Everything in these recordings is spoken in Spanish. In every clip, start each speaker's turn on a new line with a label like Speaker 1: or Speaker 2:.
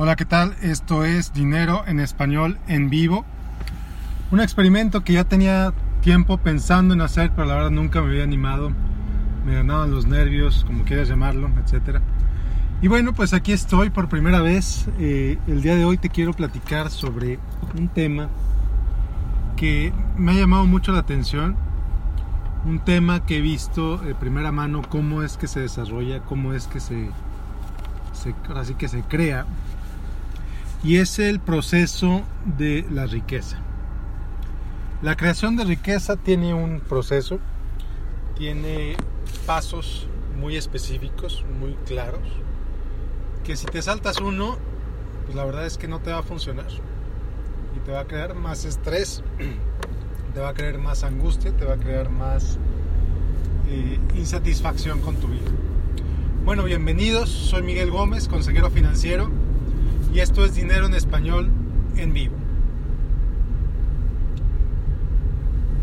Speaker 1: Hola, ¿qué tal? Esto es Dinero en Español en vivo. Un experimento que ya tenía tiempo pensando en hacer, pero la verdad nunca me había animado. Me ganaban los nervios, como quieras llamarlo, etc. Y bueno, pues aquí estoy por primera vez. Eh, el día de hoy te quiero platicar sobre un tema que me ha llamado mucho la atención. Un tema que he visto de primera mano cómo es que se desarrolla, cómo es que se, así que se crea y es el proceso de la riqueza. La creación de riqueza tiene un proceso, tiene pasos muy específicos, muy claros, que si te saltas uno, pues la verdad es que no te va a funcionar y te va a crear más estrés, te va a crear más angustia, te va a crear más eh, insatisfacción con tu vida. Bueno, bienvenidos, soy Miguel Gómez, consejero financiero y esto es Dinero en Español en vivo.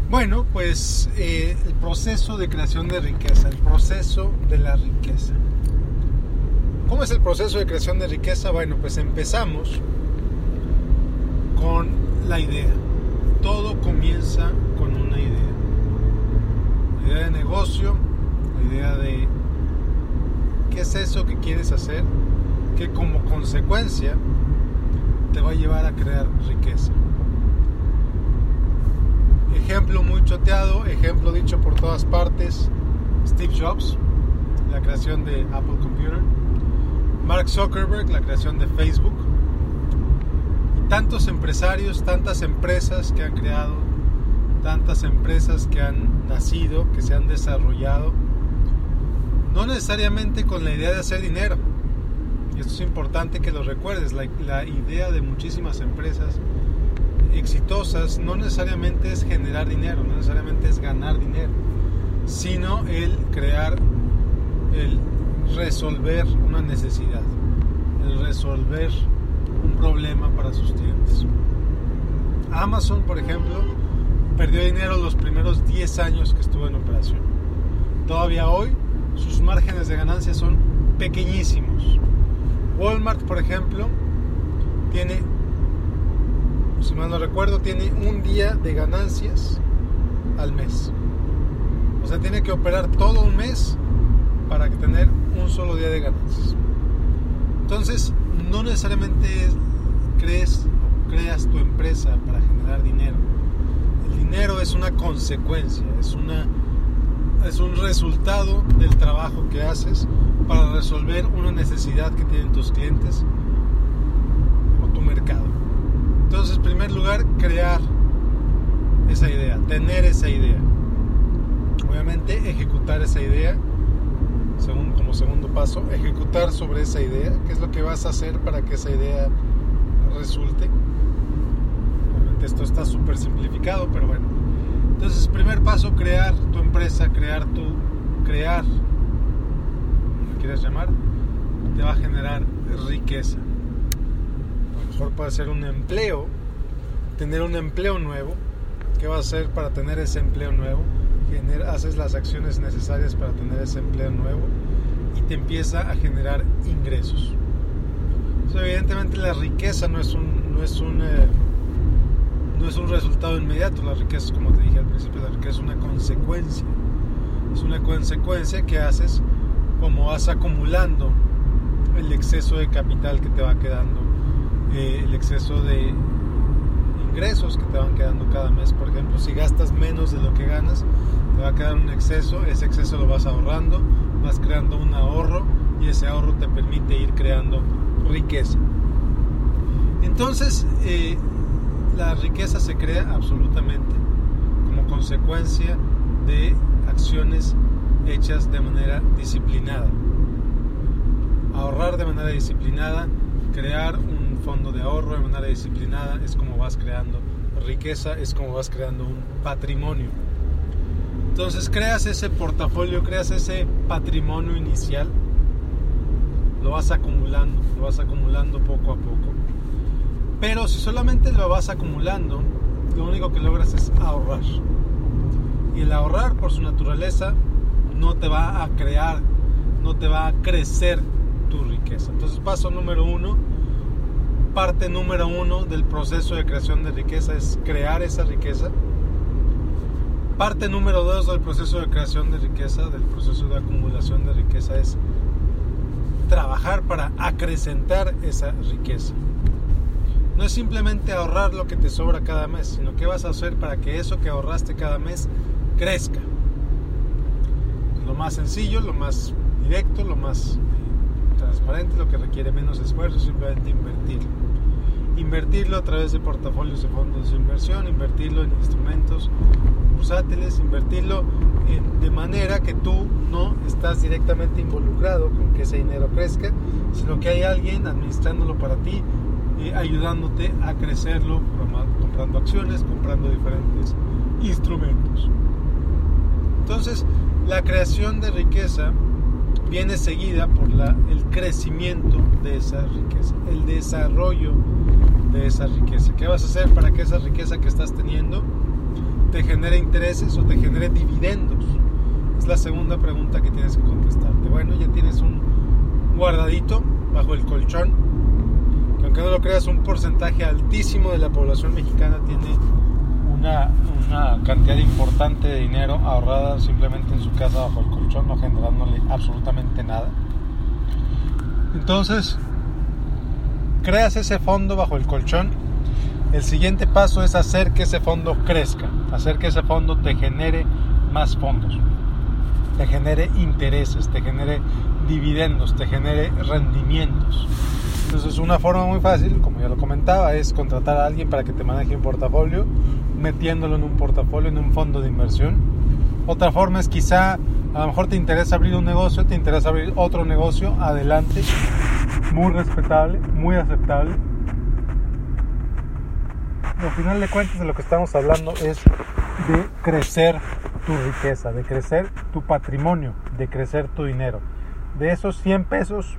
Speaker 1: Bueno, pues eh, el proceso de creación de riqueza, el proceso de la riqueza. ¿Cómo es el proceso de creación de riqueza? Bueno, pues empezamos con la idea. Todo comienza con una idea. La idea de negocio, la idea de qué es eso que quieres hacer, que como consecuencia te va a llevar a crear riqueza. Ejemplo muy choteado, ejemplo dicho por todas partes, Steve Jobs, la creación de Apple Computer, Mark Zuckerberg, la creación de Facebook, tantos empresarios, tantas empresas que han creado, tantas empresas que han nacido, que se han desarrollado, no necesariamente con la idea de hacer dinero, y esto es importante que lo recuerdes, la, idea de muchísimas empresas exitosas no necesariamente es generar dinero, no necesariamente es ganar dinero, sino el crear, el resolver una necesidad, el resolver un problema para sus clientes. Amazon, por ejemplo, perdió dinero los primeros 10 años que estuvo en operación. Todavía hoy sus márgenes de ganancia son pequeñísimos. Walmart, por ejemplo, tiene, si mal no recuerdo, tiene un día de ganancias al mes. O sea, tiene que operar todo un mes para tener un solo día de ganancias. Entonces, no necesariamente crees creas tu empresa para generar dinero. El dinero es una consecuencia, es una es un resultado del trabajo que haces para resolver una necesidad que tienen tus clientes o tu mercado. Entonces, en primer lugar, crear esa idea, tener esa idea. Obviamente, ejecutar esa idea, según, como segundo paso, ejecutar sobre esa idea, qué es lo que vas a hacer para que esa idea resulte. Obviamente esto está súper simplificado, pero bueno. Entonces, primer paso, crear tu empresa, crear tu, crear quieras llamar, te va a generar riqueza. A lo mejor puede ser un empleo, tener un empleo nuevo. ¿Qué vas a hacer para tener ese empleo nuevo? haces las acciones necesarias para tener ese empleo nuevo y te empieza a generar ingresos. evidentemente la riqueza no es un, no es un, eh, no es un resultado inmediato, la riqueza, como te dije al principio, la riqueza es una consecuencia. Es una consecuencia que haces como vas acumulando el exceso de capital que te va quedando, eh, el exceso de ingresos que te van quedando cada mes. Por ejemplo, si gastas menos de lo que ganas, te va a quedar un exceso, ese exceso lo vas ahorrando, vas creando un ahorro y ese ahorro te permite ir creando riqueza. Entonces, eh, la riqueza se crea absolutamente como consecuencia de acciones hechas de manera disciplinada. Ahorrar de manera disciplinada, crear un fondo de ahorro de manera disciplinada es como vas creando riqueza, es como vas creando un patrimonio. Entonces creas ese portafolio, creas ese patrimonio inicial, lo vas acumulando, lo vas acumulando poco a poco. Pero si solamente lo vas acumulando, lo único que logras es ahorrar. Y el ahorrar por su naturaleza no te va a crear, no te va a crecer tu riqueza. Entonces, paso número uno, parte número uno del proceso de creación de riqueza es crear esa riqueza. Parte número dos del proceso de creación de riqueza, del proceso de acumulación de riqueza es trabajar para acrecentar esa riqueza. No es simplemente ahorrar lo que te sobra cada mes, sino qué vas a hacer para que eso que ahorraste cada mes crezca. Más sencillo, lo más directo, lo más transparente, lo que requiere menos esfuerzo, simplemente invertirlo. Invertirlo a través de portafolios de fondos de inversión, invertirlo en instrumentos bursátiles, invertirlo de manera que tú no estás directamente involucrado con que ese dinero crezca, sino que hay alguien administrándolo para ti, eh, ayudándote a crecerlo, comprando acciones, comprando diferentes instrumentos. Entonces, la creación de riqueza viene seguida por la, el crecimiento de esa riqueza, el desarrollo de esa riqueza. ¿Qué vas a hacer para que esa riqueza que estás teniendo te genere intereses o te genere dividendos? Es la segunda pregunta que tienes que contestarte. Bueno, ya tienes un guardadito bajo el colchón, que aunque no lo creas, un porcentaje altísimo de la población mexicana tiene una, cantidad importante de dinero ahorrada simplemente en su casa bajo el colchón, no generándole absolutamente nada. Entonces, creas ese fondo bajo el colchón. El siguiente paso es hacer que ese fondo crezca, hacer que ese fondo te genere más fondos, te genere intereses, te genere dividendos, te genere rendimientos. Entonces una forma muy fácil, como ya lo comentaba, es contratar a alguien para que te maneje un portafolio, metiéndolo en un portafolio, en un fondo de inversión. Otra forma es quizá, a lo mejor te interesa abrir un negocio, te interesa abrir otro negocio, adelante, muy respetable, muy aceptable. Al final de cuentas de lo que estamos hablando es de crecer tu riqueza, de crecer tu patrimonio, de crecer tu dinero. De esos 100 pesos,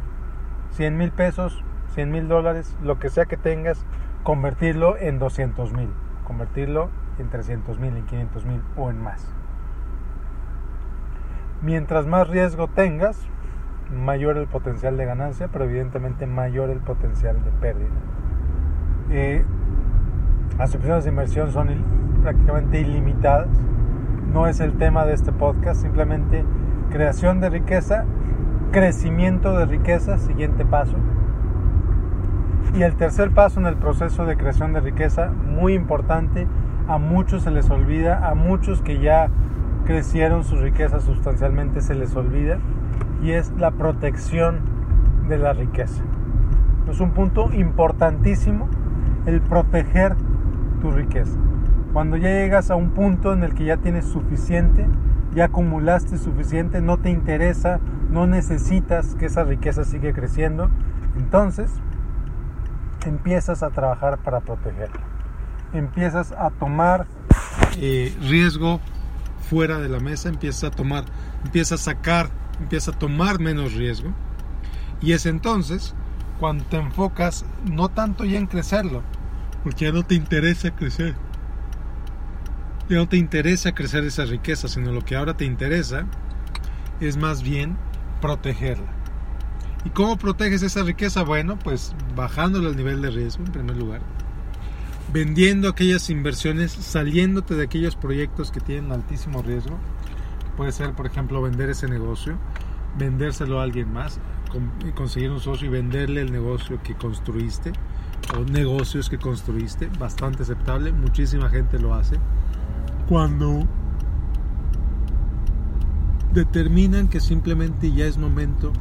Speaker 1: 100 mil pesos, 100 mil dólares, lo que sea que tengas, convertirlo en 200 mil, convertirlo en 300 mil, en 500 mil o en más. Mientras más riesgo tengas, mayor el potencial de ganancia, pero evidentemente mayor el potencial de pérdida. Eh, las opciones de inversión son prácticamente ilimitadas. No es el tema de este podcast, simplemente creación de riqueza, crecimiento de riqueza, siguiente paso y el tercer paso en el proceso de creación de riqueza, muy importante, a muchos se les olvida, a muchos que ya crecieron su riqueza sustancialmente se les olvida, y es la protección de la riqueza. Es un punto importantísimo el proteger tu riqueza. Cuando ya llegas a un punto en el que ya tienes suficiente, ya acumulaste suficiente, no te interesa, no necesitas que esa riqueza siga creciendo, entonces empiezas a trabajar para protegerla. Empiezas a tomar eh, riesgo fuera de la mesa, empiezas a tomar, empiezas a sacar, empiezas a tomar menos riesgo. Y es entonces cuando te enfocas no tanto ya en crecerlo, porque ya no te interesa crecer. Ya no te interesa crecer esa riqueza, sino lo que ahora te interesa es más bien protegerla. ¿Y cómo proteges esa riqueza? Bueno, pues bajándole el nivel de riesgo en primer lugar, vendiendo aquellas inversiones, saliéndote de aquellos proyectos que tienen altísimo riesgo. Puede ser, por ejemplo, vender ese negocio, vendérselo a alguien más, conseguir un socio y venderle el negocio que construiste o negocios que construiste, bastante aceptable, muchísima gente lo hace. Cuando determinan que simplemente ya es momento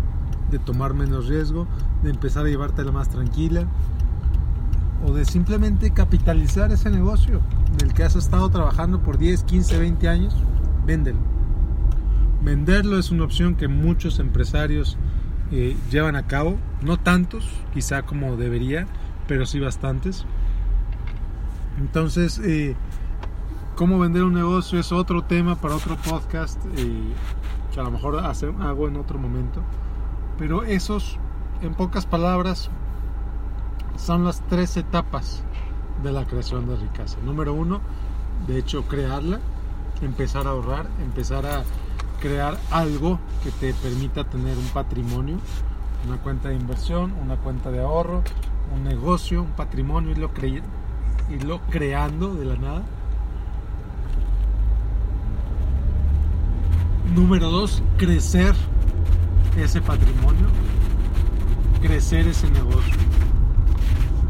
Speaker 1: de tomar menos riesgo, de empezar a llevártela más tranquila o de simplemente capitalizar ese negocio del que has estado trabajando por 10, 15, 20 años, véndelo. Venderlo es una opción que muchos empresarios eh, llevan a cabo, no tantos, quizá como debería, pero sí bastantes. Entonces, eh, cómo vender un negocio es otro tema para otro podcast eh, que a lo mejor hago en otro momento. Pero esos, en pocas palabras, son las tres etapas de la creación de riqueza. Número uno, de hecho, crearla, empezar a ahorrar, empezar a crear algo que te permita tener un patrimonio, una cuenta de inversión, una cuenta de ahorro, un negocio, un patrimonio, irlo, cre irlo creando de la nada. Número dos, crecer ese patrimonio, crecer ese negocio,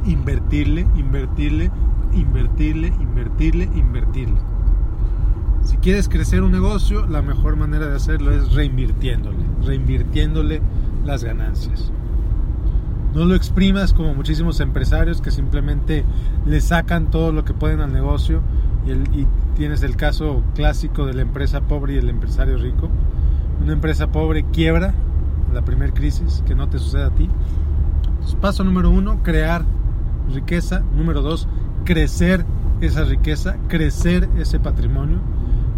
Speaker 1: invertirle, invertirle, invertirle, invertirle, invertirle. Si quieres crecer un negocio, la mejor manera de hacerlo es reinvirtiéndole, reinvirtiéndole las ganancias. No lo exprimas como muchísimos empresarios que simplemente le sacan todo lo que pueden al negocio y, tienes el caso clásico de la empresa pobre y el empresario rico. Una empresa pobre quiebra la primera crisis, que no te suceda a ti. paso número uno, crear riqueza. Número dos, crecer esa riqueza, crecer ese patrimonio.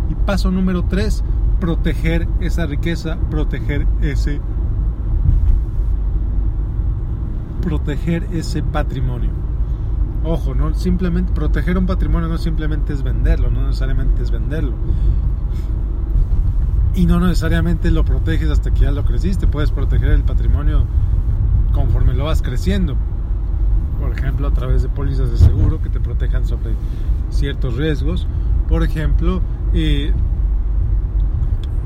Speaker 1: Y paso número tres, proteger esa riqueza, proteger ese proteger ese patrimonio. Ojo, no simplemente proteger un patrimonio no simplemente es venderlo, no necesariamente es venderlo. Y no necesariamente lo proteges hasta que ya lo creciste, puedes proteger el patrimonio conforme lo vas creciendo. Por ejemplo, a través de pólizas de seguro que te protejan sobre ciertos riesgos. Por ejemplo, eh,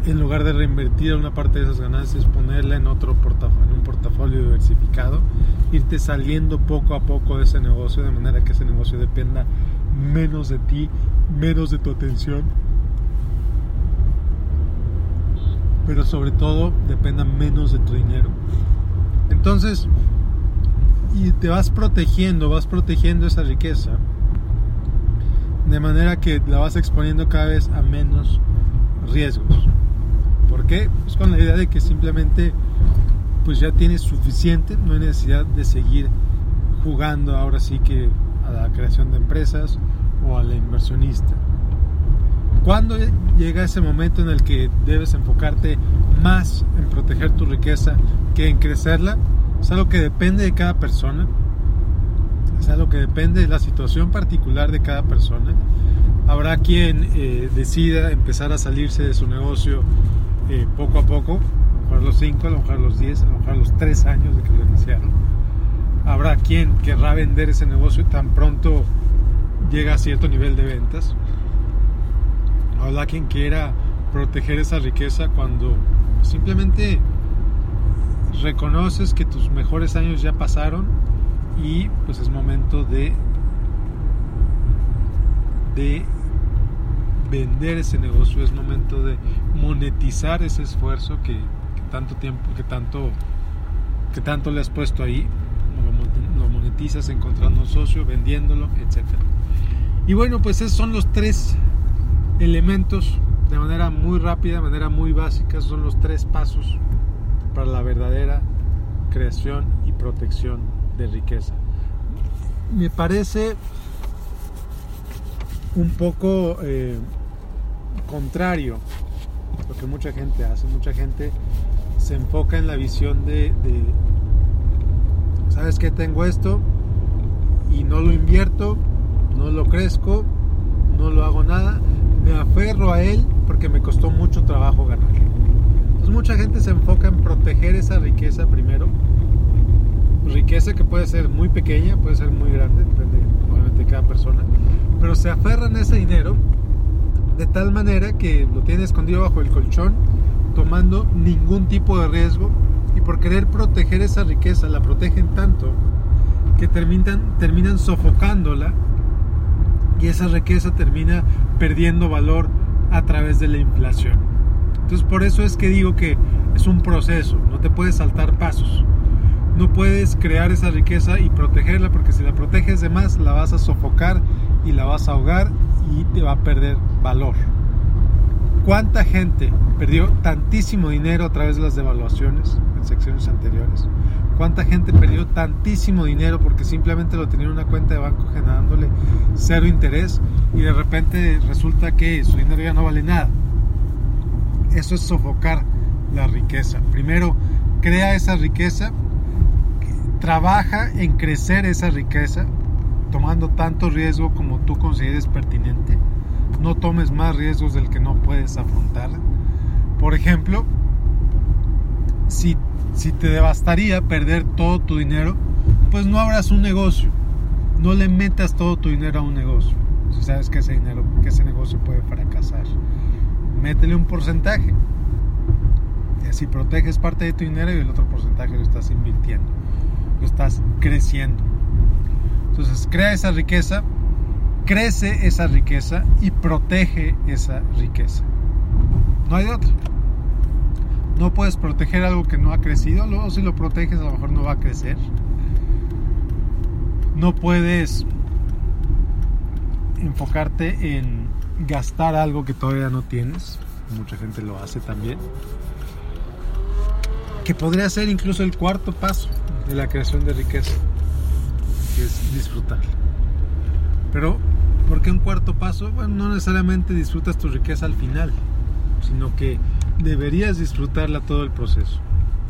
Speaker 1: en lugar de reinvertir una parte de esas ganancias, ponerla en otro portafolio, en un portafolio diversificado, irte saliendo poco a poco de ese negocio de manera que ese negocio dependa menos de ti, menos de tu atención, pero sobre todo dependa menos de tu dinero. Entonces, y te vas protegiendo, vas protegiendo esa riqueza de manera que la vas exponiendo cada vez a menos riesgos. ¿Por qué? Pues con la idea de que simplemente pues ya tienes suficiente, no hay necesidad de seguir jugando ahora sí que a la creación de empresas o a la inversionista. ¿Cuándo llega ese momento en el que debes enfocarte más en proteger tu riqueza que en crecerla? Es algo que depende de cada persona, es algo que depende de la situación particular de cada persona. Habrá quien eh, decida empezar a salirse de su negocio eh, poco a poco, a lo mejor los 5, a lo mejor los 10, a lo mejor los 3 años de que lo iniciaron. Habrá quien querrá vender ese negocio tan pronto llega a cierto nivel de ventas. Habrá quien quiera proteger esa riqueza cuando simplemente reconoces que tus mejores años ya pasaron y pues es momento de de vender ese negocio, es momento de monetizar ese esfuerzo que, tanto tiempo, que tanto, que tanto le has puesto ahí, lo, monetizas encontrando un socio, vendiéndolo, etc. Y bueno, pues esos son los tres elementos de manera muy rápida, de manera muy básica, son los tres pasos para la verdadera creación y protección de riqueza. Me parece un poco eh, contrario lo que mucha gente hace. Mucha gente se enfoca en la visión de, ¿sabes que Tengo esto y no lo invierto, no lo crezco, no lo hago nada, me aferro a él porque me costó mucho trabajo ganarlo. Entonces mucha gente se enfoca en proteger esa riqueza primero. Riqueza que puede ser muy pequeña, puede ser muy grande, depende obviamente de cada persona, pero se aferran a ese dinero de tal manera que lo tiene escondido bajo el colchón, tomando ningún tipo de riesgo y por querer proteger esa riqueza la protegen tanto que terminan, terminan sofocándola y esa riqueza termina perdiendo valor a través de la inflación. Entonces por eso es que digo que es un proceso, no te puedes saltar pasos. No puedes crear esa riqueza y protegerla porque si la proteges de más la vas a sofocar y la vas a ahogar y te va a perder valor. ¿Cuánta gente perdió tantísimo dinero a través de las devaluaciones secciones anteriores? ¿Cuánta gente perdió tantísimo dinero porque simplemente lo tenía en una cuenta de banco generándole cero interés y de repente resulta que su dinero ya no vale nada? Eso es sofocar la riqueza. Primero, crea esa riqueza, trabaja en crecer esa riqueza, tomando tanto riesgo como tú consideres pertinente. No tomes más riesgos del que no puedes afrontar. Por ejemplo, si, si te devastaría perder todo tu dinero, pues no abras un negocio. No le metas todo tu dinero a un negocio. Si sabes que ese dinero, que ese negocio puede fracasar. Métele un porcentaje. Y así proteges parte de tu dinero y el otro porcentaje lo estás invirtiendo. Lo estás creciendo. Entonces crea esa riqueza, crece esa riqueza y protege esa riqueza. No hay de otro. No puedes proteger algo que no ha crecido, luego si lo proteges a lo mejor no va a crecer. No puedes enfocarte en gastar algo que todavía no tienes. Mucha gente lo hace también. Que podría ser incluso el cuarto paso de la creación de riqueza, que es disfrutar. Pero, ¿por qué un cuarto paso? Bueno, no necesariamente disfrutas tu riqueza al final, sino que deberías disfrutarla todo el proceso.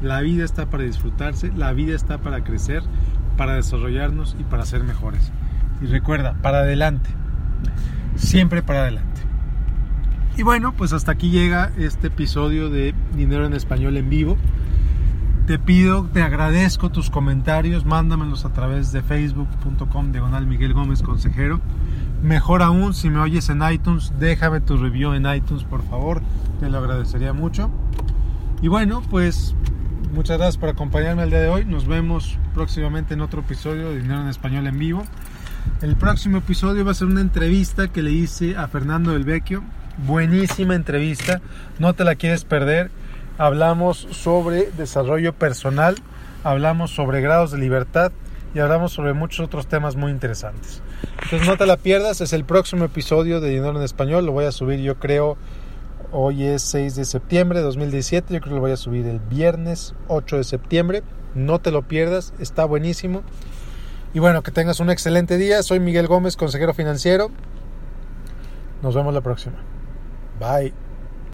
Speaker 1: La vida está para disfrutarse, la vida está para crecer, para desarrollarnos y para ser mejores. Y recuerda, para adelante, siempre para adelante. Y bueno, pues hasta aquí llega este episodio de Dinero en Español en vivo. Te pido, te agradezco tus comentarios, mándamelos a través de facebook.com diagonal Miguel Gómez Consejero. Mejor aún, si me oyes en iTunes, déjame tu review en iTunes, por favor, te lo agradecería mucho. Y bueno, pues muchas gracias por acompañarme el día de hoy. Nos vemos próximamente en otro episodio de Dinero en Español en vivo. El próximo episodio va a ser una entrevista que le hice a Fernando del Vecchio. Buenísima entrevista, no te la quieres perder. Hablamos sobre desarrollo personal, hablamos sobre grados de libertad y hablamos sobre muchos otros temas muy interesantes. Entonces no te la pierdas, es el próximo episodio de Dinero en Español, lo voy a subir yo creo, hoy es 6 de septiembre de 2017, yo creo que lo voy a subir el viernes 8 de septiembre, no te lo pierdas, está buenísimo. Y bueno, que tengas un excelente día. Soy Miguel Gómez, consejero financiero. Nos vemos la próxima. Bye.